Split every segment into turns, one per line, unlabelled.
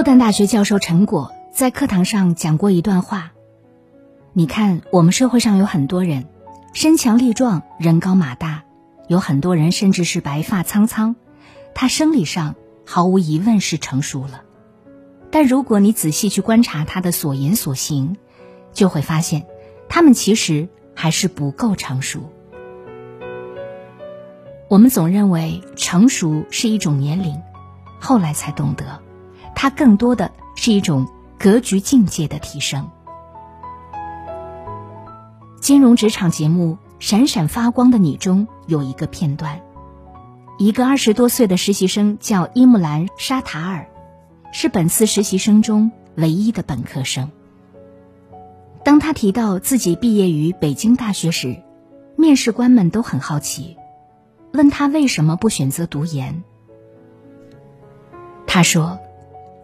复旦大学教授陈果在课堂上讲过一段话：你看，我们社会上有很多人身强力壮、人高马大，有很多人甚至是白发苍苍，他生理上毫无疑问是成熟了。但如果你仔细去观察他的所言所行，就会发现，他们其实还是不够成熟。我们总认为成熟是一种年龄，后来才懂得。它更多的是一种格局境界的提升。金融职场节目《闪闪发光的你》中有一个片段，一个二十多岁的实习生叫伊木兰·沙塔尔，是本次实习生中唯一的本科生。当他提到自己毕业于北京大学时，面试官们都很好奇，问他为什么不选择读研。他说。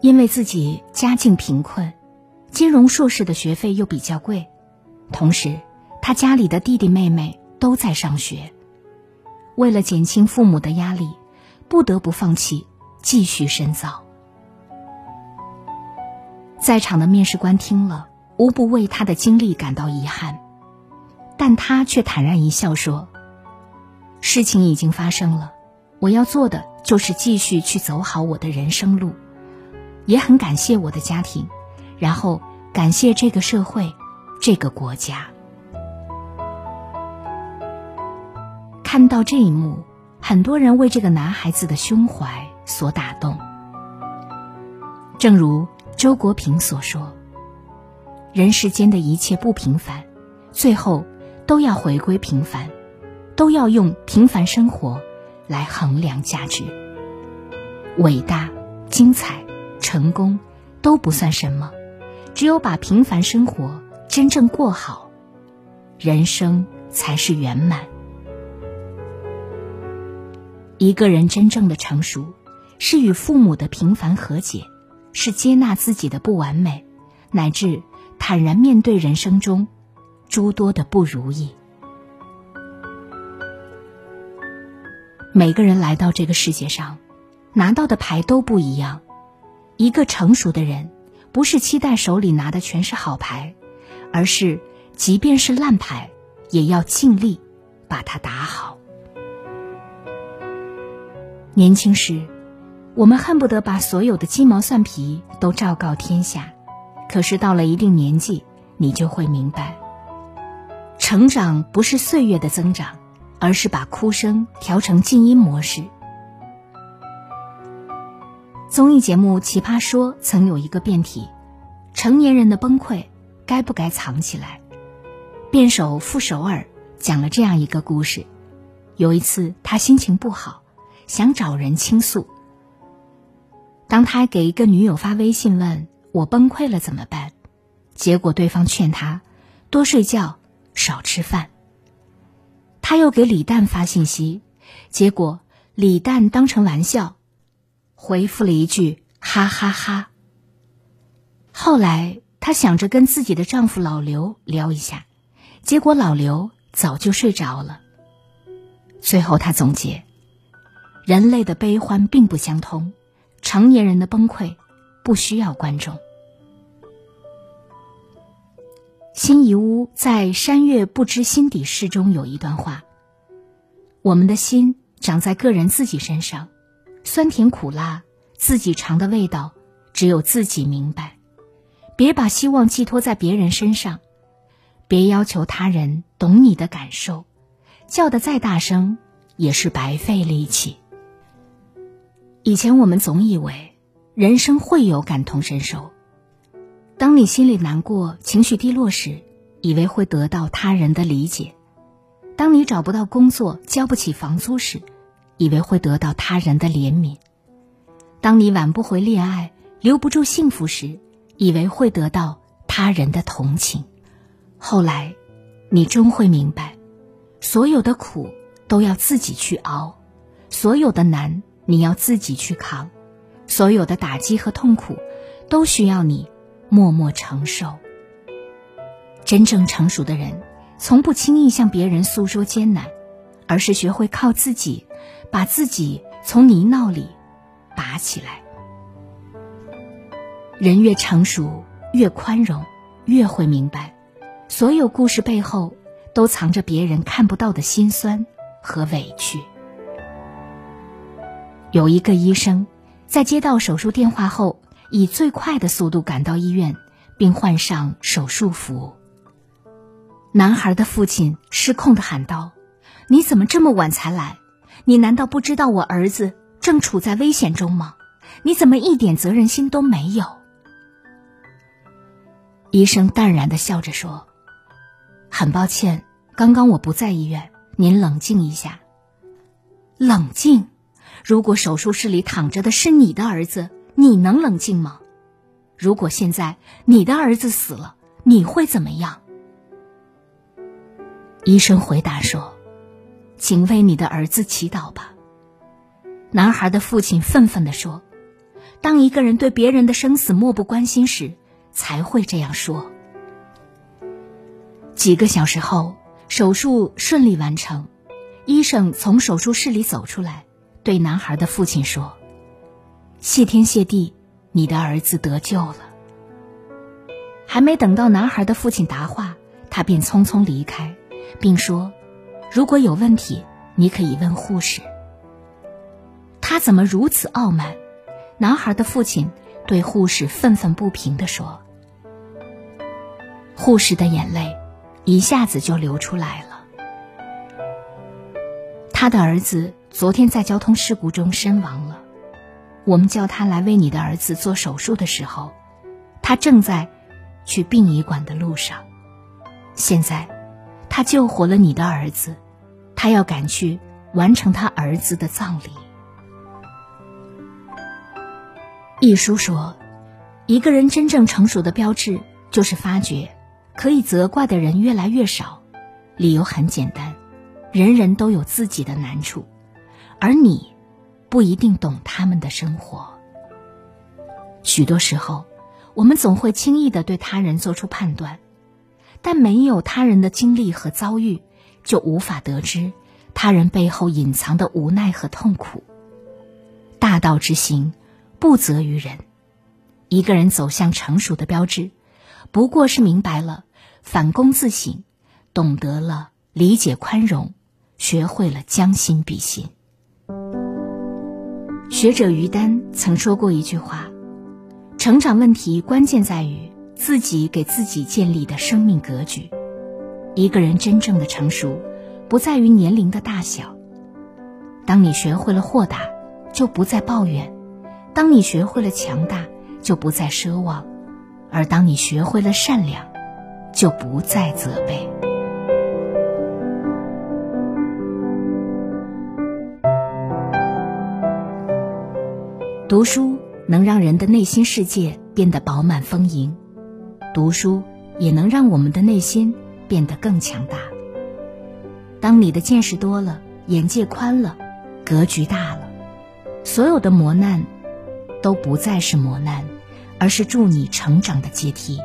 因为自己家境贫困，金融硕士的学费又比较贵，同时他家里的弟弟妹妹都在上学，为了减轻父母的压力，不得不放弃继续深造。在场的面试官听了，无不为他的经历感到遗憾，但他却坦然一笑说：“事情已经发生了，我要做的就是继续去走好我的人生路。”也很感谢我的家庭，然后感谢这个社会，这个国家。看到这一幕，很多人为这个男孩子的胸怀所打动。正如周国平所说：“人世间的一切不平凡，最后都要回归平凡，都要用平凡生活来衡量价值。伟大，精彩。”成功都不算什么，只有把平凡生活真正过好，人生才是圆满。一个人真正的成熟，是与父母的平凡和解，是接纳自己的不完美，乃至坦然面对人生中诸多的不如意。每个人来到这个世界上，拿到的牌都不一样。一个成熟的人，不是期待手里拿的全是好牌，而是即便是烂牌，也要尽力把它打好。年轻时，我们恨不得把所有的鸡毛蒜皮都昭告天下，可是到了一定年纪，你就会明白，成长不是岁月的增长，而是把哭声调成静音模式。综艺节目《奇葩说》曾有一个辩题：成年人的崩溃该不该藏起来？辩手傅首尔讲了这样一个故事：有一次他心情不好，想找人倾诉。当他给一个女友发微信问我崩溃了怎么办，结果对方劝他多睡觉、少吃饭。他又给李诞发信息，结果李诞当成玩笑。回复了一句“哈哈哈”。后来，她想着跟自己的丈夫老刘聊一下，结果老刘早就睡着了。最后，她总结：人类的悲欢并不相通，成年人的崩溃不需要观众。辛夷坞在《山月不知心底事》中有一段话：“我们的心长在个人自己身上。”酸甜苦辣，自己尝的味道，只有自己明白。别把希望寄托在别人身上，别要求他人懂你的感受，叫的再大声也是白费力气。以前我们总以为人生会有感同身受，当你心里难过、情绪低落时，以为会得到他人的理解；当你找不到工作、交不起房租时，以为会得到他人的怜悯，当你挽不回恋爱、留不住幸福时，以为会得到他人的同情，后来，你终会明白，所有的苦都要自己去熬，所有的难你要自己去扛，所有的打击和痛苦都需要你默默承受。真正成熟的人，从不轻易向别人诉说艰难，而是学会靠自己，把自己从泥淖里拔起来。人越成熟，越宽容，越会明白，所有故事背后都藏着别人看不到的辛酸和委屈。有一个医生，在接到手术电话后，以最快的速度赶到医院，并换上手术服。男孩的父亲失控的喊道：“你怎么这么晚才来？你难道不知道我儿子正处在危险中吗？你怎么一点责任心都没有？”医生淡然的笑着说：“很抱歉，刚刚我不在医院，您冷静一下。冷静？如果手术室里躺着的是你的儿子，你能冷静吗？如果现在你的儿子死了，你会怎么样？”医生回答说：“请为你的儿子祈祷吧。”男孩的父亲愤愤的说：“当一个人对别人的生死漠不关心时。”才会这样说。几个小时后，手术顺利完成，医生从手术室里走出来，对男孩的父亲说：“谢天谢地，你的儿子得救了。”还没等到男孩的父亲答话，他便匆匆离开，并说：“如果有问题，你可以问护士。”他怎么如此傲慢？男孩的父亲对护士愤愤不平地说。护士的眼泪一下子就流出来了。他的儿子昨天在交通事故中身亡了。我们叫他来为你的儿子做手术的时候，他正在去殡仪馆的路上。现在，他救活了你的儿子，他要赶去完成他儿子的葬礼。一书说，一个人真正成熟的标志就是发觉。可以责怪的人越来越少，理由很简单，人人都有自己的难处，而你不一定懂他们的生活。许多时候，我们总会轻易的对他人做出判断，但没有他人的经历和遭遇，就无法得知他人背后隐藏的无奈和痛苦。大道之行，不责于人。一个人走向成熟的标志，不过是明白了。反躬自省，懂得了理解宽容，学会了将心比心。学者于丹曾说过一句话：“成长问题关键在于自己给自己建立的生命格局。一个人真正的成熟，不在于年龄的大小。当你学会了豁达，就不再抱怨；当你学会了强大，就不再奢望；而当你学会了善良。”就不再责备。读书能让人的内心世界变得饱满丰盈，读书也能让我们的内心变得更强大。当你的见识多了，眼界宽了，格局大了，所有的磨难都不再是磨难，而是助你成长的阶梯。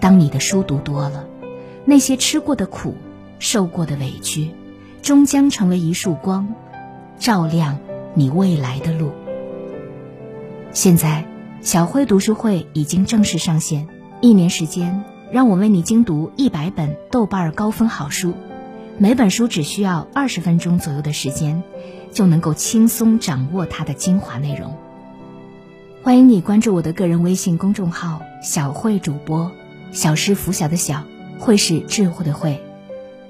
当你的书读多了，那些吃过的苦、受过的委屈，终将成为一束光，照亮你未来的路。现在，小辉读书会已经正式上线，一年时间，让我为你精读一百本豆瓣高分好书，每本书只需要二十分钟左右的时间，就能够轻松掌握它的精华内容。欢迎你关注我的个人微信公众号“小慧主播”。小师拂晓的小，慧是智慧的慧。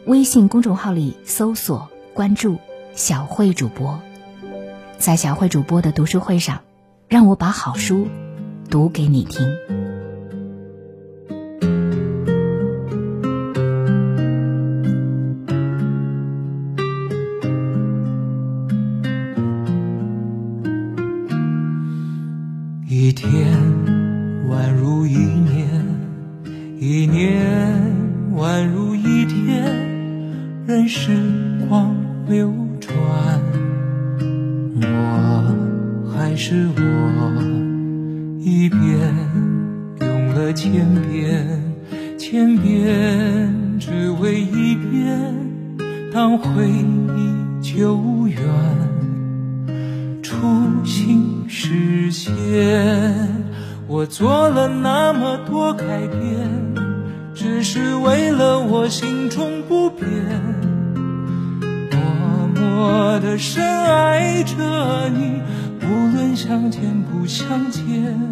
微信公众号里搜索关注小慧主播，在小慧主播的读书会上，让我把好书读给你听。
一天宛如一年一年宛如一天任时光流转我还是我。一遍用了千遍，千遍只为一遍，当回忆久远，初心实现。我做了那么多改变。只是为了我心中不变，默默的深爱着你，无论相见不相见。